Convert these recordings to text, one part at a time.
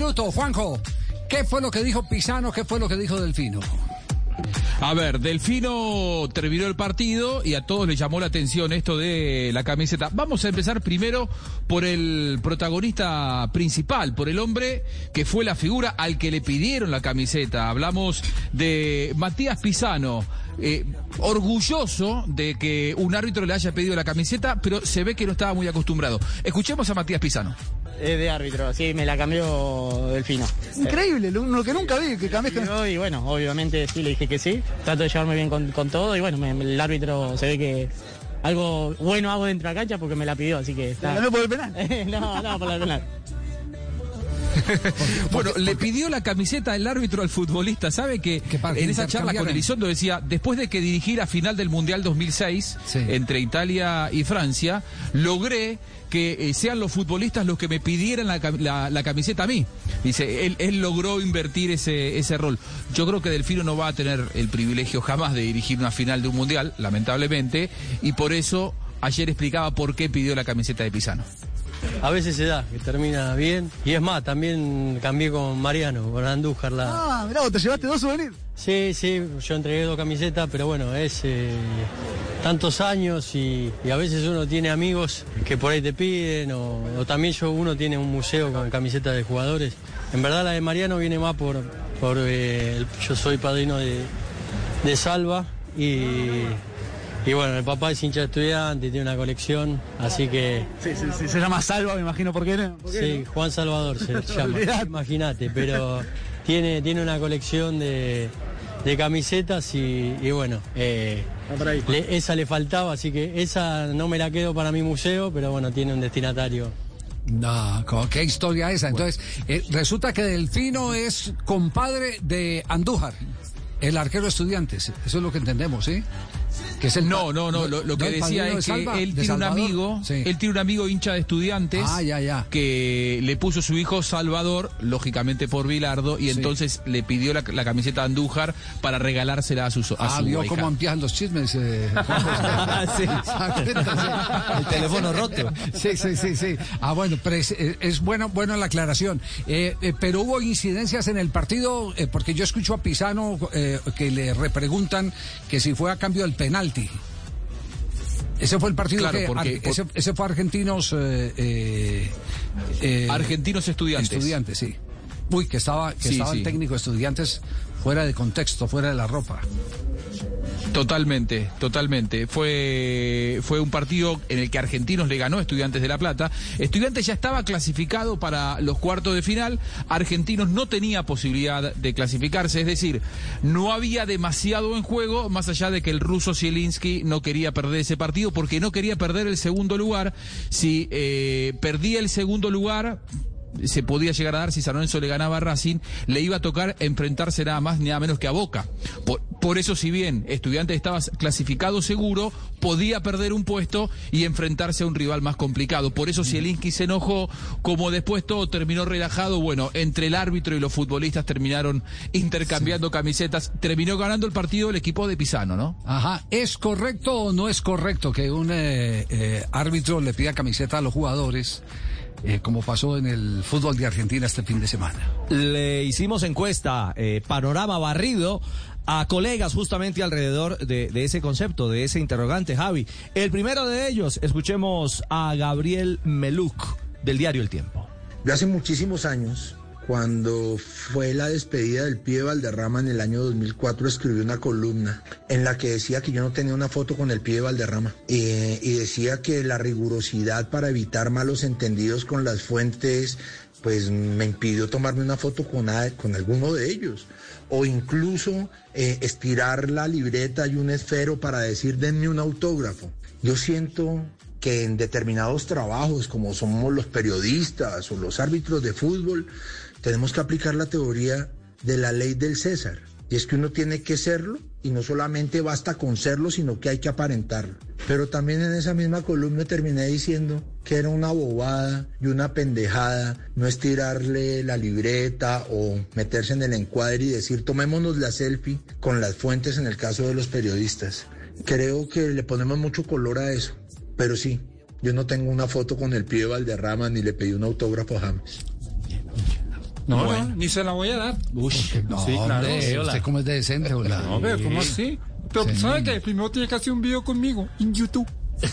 Minuto, Juanjo, ¿qué fue lo que dijo Pisano? ¿Qué fue lo que dijo Delfino? A ver, Delfino terminó el partido y a todos les llamó la atención esto de la camiseta. Vamos a empezar primero por el protagonista principal, por el hombre que fue la figura al que le pidieron la camiseta. Hablamos de Matías Pisano. Eh, orgulloso de que un árbitro le haya pedido la camiseta, pero se ve que no estaba muy acostumbrado. Escuchemos a Matías Pisano. Es de árbitro, sí, me la cambió Delfino. Increíble, lo, lo que nunca vi, que cambiaste. Y bueno, obviamente sí le dije que sí. Trato de llevarme bien con, con todo y bueno, me- el árbitro se ve que algo bueno hago dentro de la cancha porque me la pidió, así que está. ¿Ganó por el penal? no, no, por el penal. Bueno, le pidió la camiseta el árbitro al futbolista. ¿Sabe que en esa charla con intercambiaran. Elizondo decía, después de que dirigí la final del Mundial 2006 Sí. entre Italia y Francia, logré que eh, sean los futbolistas los que me pidieran la, cam- la- la camiseta a mí. Dice, él, él logró invertir ese, ese rol. Yo creo que Delfino no va a tener el privilegio jamás de dirigir una final de un Mundial, lamentablemente, y por eso ayer explicaba por qué pidió la camiseta de Pisano. A veces se da, que termina bien. Y es más, también cambié con Mariano, con Andújar. La... Ah, mirá, vos te llevaste dos souvenirs. Sí, sí, yo entregué dos camisetas, pero bueno, es eh, tantos años y, y a veces uno tiene amigos que por ahí te piden, o, o también yo uno tiene un museo con camisetas de jugadores. En verdad la de Mariano viene más por, por eh, yo soy padrino de, de Salva y, y bueno, el papá es hincha de estudiante, tiene una colección, así que... Sí, sí, sí, se llama Salva, me imagino por qué. ¿no? ¿Por qué, Sí, no? Juan Salvador se llama, imagínate, pero tiene, tiene una colección de, de camisetas y, y bueno, eh, le- esa le faltaba, así que esa no me la quedo para mi museo, pero bueno, tiene un destinatario. No, qué historia esa. Entonces, eh, resulta que Delfino es compadre de Andújar, el arquero de estudiantes. Eso es lo que entendemos, ¿sí? Que es el No, no, no, lo, lo que decía es que Salva, él tiene un amigo, Sí. él tiene un amigo hincha de estudiantes Ah, ya, ya. que le puso su hijo Salvador, lógicamente por Bilardo, y Sí. entonces le pidió la, la camiseta de Andújar para regalársela a su, a Ah, su vio hija. cómo empiezan los chismes. Eh, José. El teléfono roto. Sí, sí, sí, sí. Ah, bueno, pero es, es- es bueno, bueno la aclaración. Eh, eh, pero hubo incidencias en el partido, eh, porque yo escucho a Pisano eh, que le repreguntan que si fue a cambio del penalti. Ese fue el partido Claro, que porque- ar- ese, ese fue argentinos eh, eh, eh, Argentinos estudiantes. estudiantes, sí. Uy, que estaba, que Sí, estaba el técnico de estudiantes fuera de contexto, fuera de la ropa. Totalmente, totalmente. Fue, fue un partido en el que Argentinos le ganó a Estudiantes de La Plata. Estudiantes ya estaba clasificado para los cuartos de final. Argentinos no tenía posibilidad de clasificarse, es decir, no había demasiado en juego, más allá de que el ruso Zielinski no quería perder ese partido porque no quería perder el segundo lugar. Si eh, perdía el segundo lugar, se podía llegar a dar si San Lorenzo le ganaba a Racing, le iba a tocar enfrentarse nada más ni nada menos que a Boca. Por, por eso, si bien Estudiantes estaba clasificado seguro, podía perder un puesto y enfrentarse a un rival más complicado. Por eso Zielinski se enojó, como después todo terminó relajado, bueno, entre el árbitro y los futbolistas terminaron intercambiando camisetas, terminó ganando el partido el equipo de Pisano, ¿no? Ajá, ¿es correcto o no es correcto que un eh, eh, árbitro le pida camiseta a los jugadores, eh, como pasó en el fútbol de Argentina este fin de semana? Le hicimos encuesta, eh, panorama barrido, a colegas justamente alrededor de, de ese concepto, de ese interrogante, Javi. El primero de ellos, escuchemos a Gabriel Meluc, del diario El Tiempo. Yo hace muchísimos años, cuando fue la despedida del Pío Valderrama en el año 2004, escribí una columna en la que decía que yo no tenía una foto con el Pío Valderrama y decía que la rigurosidad para evitar malos entendidos con las fuentes pues me impidió tomarme una foto con, con alguno de ellos o incluso eh, estirar la libreta y un esfero para decir denme un autógrafo. Yo siento que en determinados trabajos, como somos los periodistas o los árbitros de fútbol, tenemos que aplicar la teoría de la ley del César. Y es que uno tiene que serlo y no solamente basta con serlo, sino que hay que aparentarlo. Pero también en esa misma columna terminé diciendo que era una bobada y una pendejada no estirarle la libreta o meterse en el encuadre y decir tomémonos la selfie con las fuentes en el caso de los periodistas. Creo que le ponemos mucho color a eso, pero sí, yo no tengo una foto con el pie de Valderrama ni le pedí un autógrafo a James. No, no, ni se la voy a dar. No, sí, claro. hombre, usted cómo es de decente, hola. No, pero ¿cómo así? Pero Sí. ¿sabe qué? Primero tiene que hacer un video conmigo en YouTube.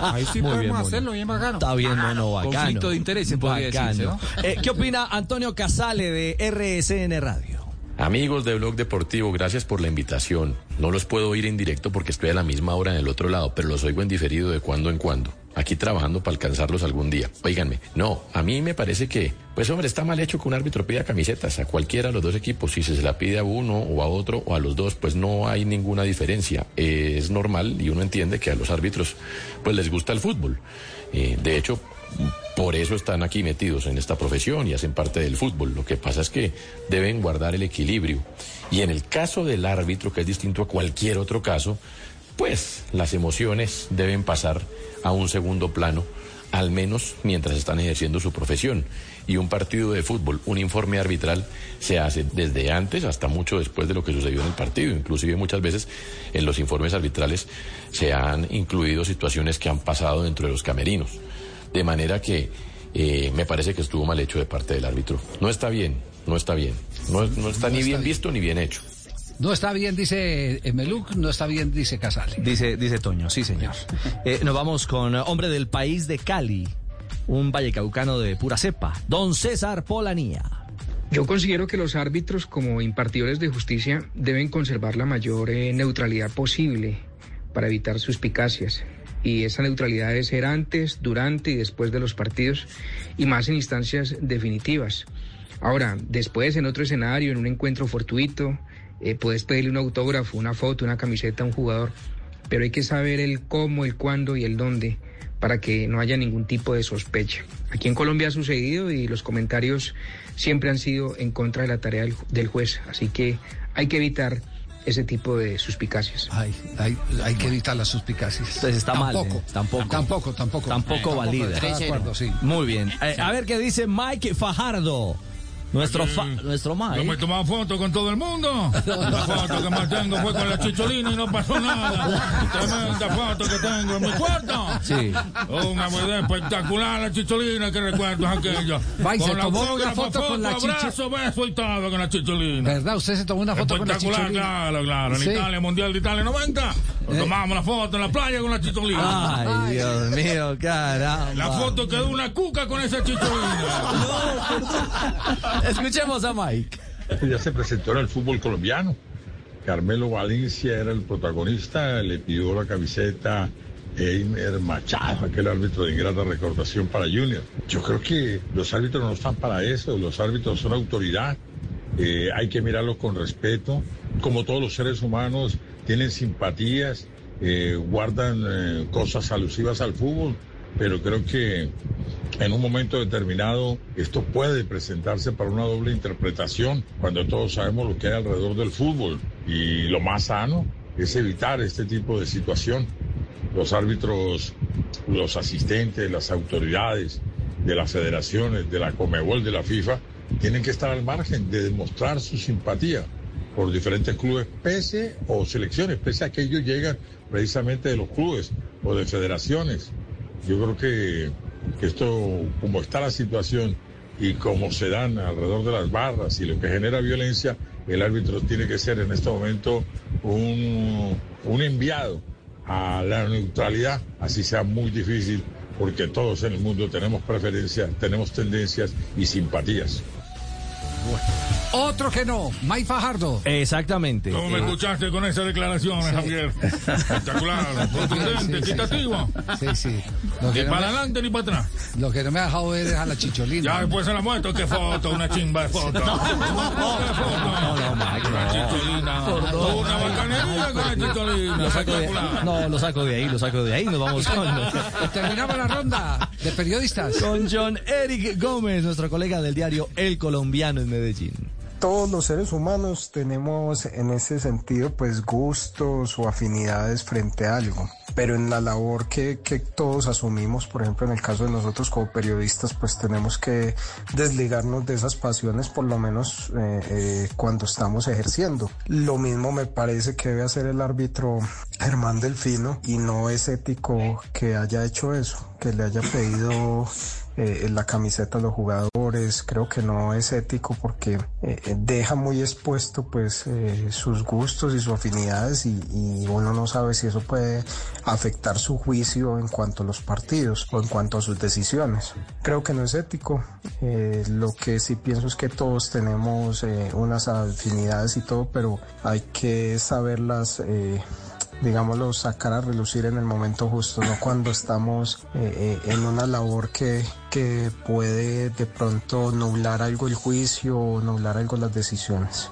Ahí sí Muy podemos bien, hacerlo bien bacano. Está bien, mono, bacano. Conflicto de intereses, podría Bacano. decirse, ¿no? Eh, ¿Qué opina Antonio Casale de RSN Radio? Amigos de Blog Deportivo, gracias por la invitación. No los puedo oír en directo porque estoy a la misma hora en el otro lado, pero los oigo en diferido de cuando en cuando. Aquí trabajando para alcanzarlos algún día. Óiganme, no, a mí me parece que, pues hombre, está mal hecho que un árbitro pida camisetas a cualquiera de los dos equipos. Si se la pide a uno o a otro o a los dos, pues no hay ninguna diferencia. Es normal y uno entiende que a los árbitros, pues les gusta el fútbol. Eh, de hecho, por eso están aquí metidos en esta profesión y hacen parte del fútbol. Lo que pasa es que deben guardar el equilibrio. Y en el caso del árbitro, que es distinto a cualquier otro caso, pues las emociones deben pasar a un segundo plano, al menos mientras están ejerciendo su profesión. Y un partido de fútbol, un informe arbitral, se hace desde antes hasta mucho después de lo que sucedió en el partido. Inclusive muchas veces en los informes arbitrales se han incluido situaciones que han pasado dentro de los camerinos. De manera que eh, me parece que estuvo mal hecho de parte del árbitro. No está bien, no está bien. No, no está ni bien visto ni bien hecho. No está bien, dice eh, Meluc, no está bien, dice Casale. Dice, dice Toño, sí señor. Eh, nos vamos con hombre del país de Cali, un vallecaucano de pura cepa, don César Polanía. Yo considero que los árbitros como impartidores de justicia deben conservar la mayor eh, neutralidad posible para evitar suspicacias. Y esa neutralidad debe ser antes, durante y después de los partidos y más en instancias definitivas. Ahora, después en otro escenario, en un encuentro fortuito, eh, puedes pedirle un autógrafo, una foto, una camiseta a un jugador, pero hay que saber el cómo, el cuándo y el dónde para que no haya ningún tipo de sospecha. Aquí en Colombia ha sucedido y los comentarios siempre han sido en contra de la tarea del, del juez, así que hay que evitar ese tipo de suspicacias. Hay, hay, hay que evitar las suspicacias. Entonces está mal, tampoco, eh, tampoco. Tampoco, tampoco. Tampoco valida. De acuerdo, sí. Muy bien. Eh, a ver qué dice Mike Fajardo. Nuestro, fa- nuestro Mike. Yo me tomaba fotos con todo el mundo. La foto que más tengo fue con la chicholina y no pasó nada. Tremenda foto que tengo en mi cuarto. Sí. Una mujer espectacular la chicholina, que recuerdos aquellos. Va, y se Con la tomó una autógrafa, foto con la chichi- Abrazo, beso y todo con la chicholina. ¿Verdad? Usted se tomó una foto con la Espectacular, chicholina. claro, claro. En Sí. Italia, Mundial de Italia 90, nos Eh. tomamos la foto en la playa con la chicholina. Ay, Dios mío, caramba. La foto quedó una cuca con esa chicholina. Escuchemos a Mike. Ya se presentó en el fútbol colombiano. Carmelo Valencia era el protagonista, le pidió la camiseta Eimer Machado, aquel árbitro de ingrata recordación para Junior. Yo creo que los árbitros no están para eso, los árbitros son autoridad, eh, hay que mirarlos con respeto, como todos los seres humanos tienen simpatías, eh, guardan eh, cosas alusivas al fútbol, pero creo que en un momento determinado esto puede presentarse para una doble interpretación cuando todos sabemos lo que hay alrededor del fútbol y lo más sano es evitar este tipo de situación. Los árbitros, los asistentes, las autoridades de las federaciones, de la Comebol, de la FIFA, tienen que estar al margen de demostrar su simpatía por diferentes clubes, pese o selecciones, pese a que ellos llegan precisamente de los clubes o de federaciones. Yo creo que, esto, como está la situación y como se dan alrededor de las barras y lo que genera violencia, el árbitro tiene que ser en este momento un, un enviado a la neutralidad, así sea muy difícil, porque todos en el mundo tenemos preferencias, tenemos tendencias y simpatías. Otro que no, Mike Fajardo. Exactamente. ¿Cómo me Eh, escuchaste con esas declaraciones, Javier? Espectacular, contundente, equitativo. Sí, sí. Lo Ni no para me, adelante ni para atrás. lo que no me ha dejado ver es a la chicholina. Ya después se la muestro, qué foto, una chimba de foto. ¿Qué foto? Una chicholina. Una bacanería con la chicholina. Lo saco de, no, lo saco de ahí, lo saco de ahí. Nos vamos con, Terminamos la ronda de periodistas. con John Eric Gómez, nuestro colega del diario El Colombiano en Medellín. Todos los seres humanos tenemos en ese sentido pues gustos o afinidades frente a algo, pero en la labor que, todos asumimos, por ejemplo en el caso de nosotros como periodistas, pues tenemos que desligarnos de esas pasiones por lo menos eh, eh, cuando estamos ejerciendo. Lo mismo me parece que debe hacer el árbitro Germán Delfino y no es ético que haya hecho eso, que le haya pedido eh, la camiseta a los jugadores. Creo que no es ético porque eh, eh, deja muy expuesto pues eh, sus gustos y sus afinidades y, y uno no sabe si eso puede afectar su juicio en cuanto a los partidos o en cuanto a sus decisiones. Creo que no es ético. Eh, lo que sí pienso es que todos tenemos eh, unas afinidades y todo, pero hay que saberlas. Digámoslo, sacar a relucir en el momento justo, no cuando estamos eh, eh, en una labor que, que puede de pronto nublar algo el juicio o nublar algo las decisiones.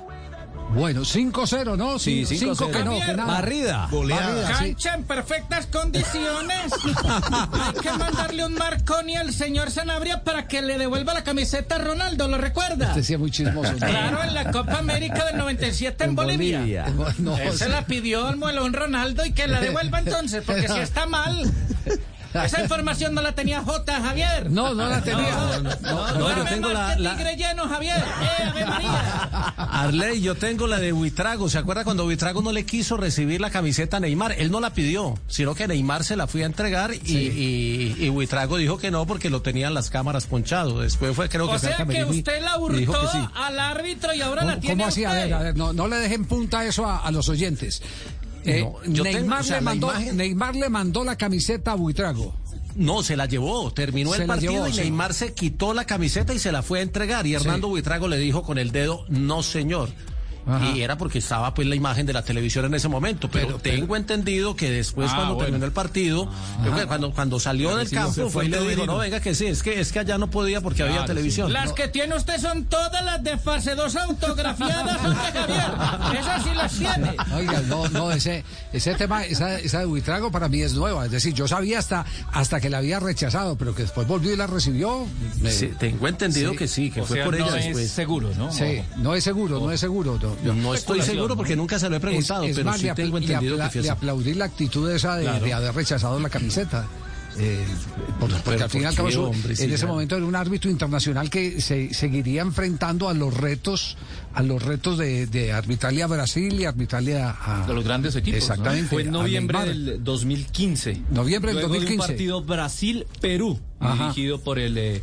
Bueno, 5-0, ¿no? Sí, 5 5-0. que no, que nada. Barrida. Barrida, sí. Cancha en perfectas condiciones. Hay que mandarle un Marconi al señor Sanabria para que le devuelva la camiseta a Ronaldo, ¿lo recuerda? Este sí es muy chismoso. Claro, en la Copa América del 97 en, En Bolivia. Bolivia. No, Él se sí. la pidió al muelón Ronaldo y que la devuelva entonces, porque si está mal. Esa información no la tenía J, Javier. No, no la tenía. No, no, no, yo tengo más la- que la- tigre lleno, Javier. Eh, Ave María. Arley, yo tengo la de Buitrago. ¿Se acuerda cuando Buitrago no le quiso recibir la camiseta a Neymar? Él no la pidió, sino que Neymar se la fue a entregar y, y, y Buitrago dijo que no porque lo tenían las cámaras ponchado. Después fue, creo que O fue al sea que y- usted la y dijo hurtó que sí. al árbitro y ahora la ¿Cómo, tiene cómo así? A ver, a ver, no, no le dejen punta eso a, a los oyentes. Eh, No, tengo- Neymar, o sea, le mandó, Neymar le mandó la camiseta a Buitrago. No, se la llevó. Terminó Se el partido llevó, y sí. Neymar se quitó la camiseta y se la fue a entregar. Y Hernando Buitrago le dijo con el dedo, no señor. Ajá. Y era porque estaba pues la imagen de la televisión en ese momento. Pero, tengo entendido que después Ah, cuando bueno. terminó el partido, creo que cuando, cuando salió del campo fue y le dijo, no, venga que sí, es que, es que allá no podía porque había televisión. Las que tiene usted son todas las de fase 2 autografiadas, hombre Javier. Esas sí las tiene. Oiga, no, no, ese, ese tema, esa, esa de Buitrago para mí es nueva. Es decir, yo sabía hasta, hasta que la había rechazado, pero que después volvió y la recibió. me- Sí, tengo entendido Sí. que sí, que O fue sea, por no ella es después. seguro, ¿no? Sí, no es seguro, no es seguro. no, yo- No estoy seguro porque nunca se lo he preguntado, Es- es pero más, sí le, tengo entendido que fue le así. aplaudí la actitud esa de, Claro. de haber rechazado la camiseta. Eh, por- porque pero al fin y al ¿por cabo en ese ya- momento era un árbitro internacional que se seguiría enfrentando a los retos a los retos de, de arbitrarle a Brasil y arbitrarle a, a- De los grandes equipos. ¿no? exactamente Fue en noviembre del 2015. Noviembre del Luego de 2015. un partido Brasil-Perú, Ajá. dirigido por el eh,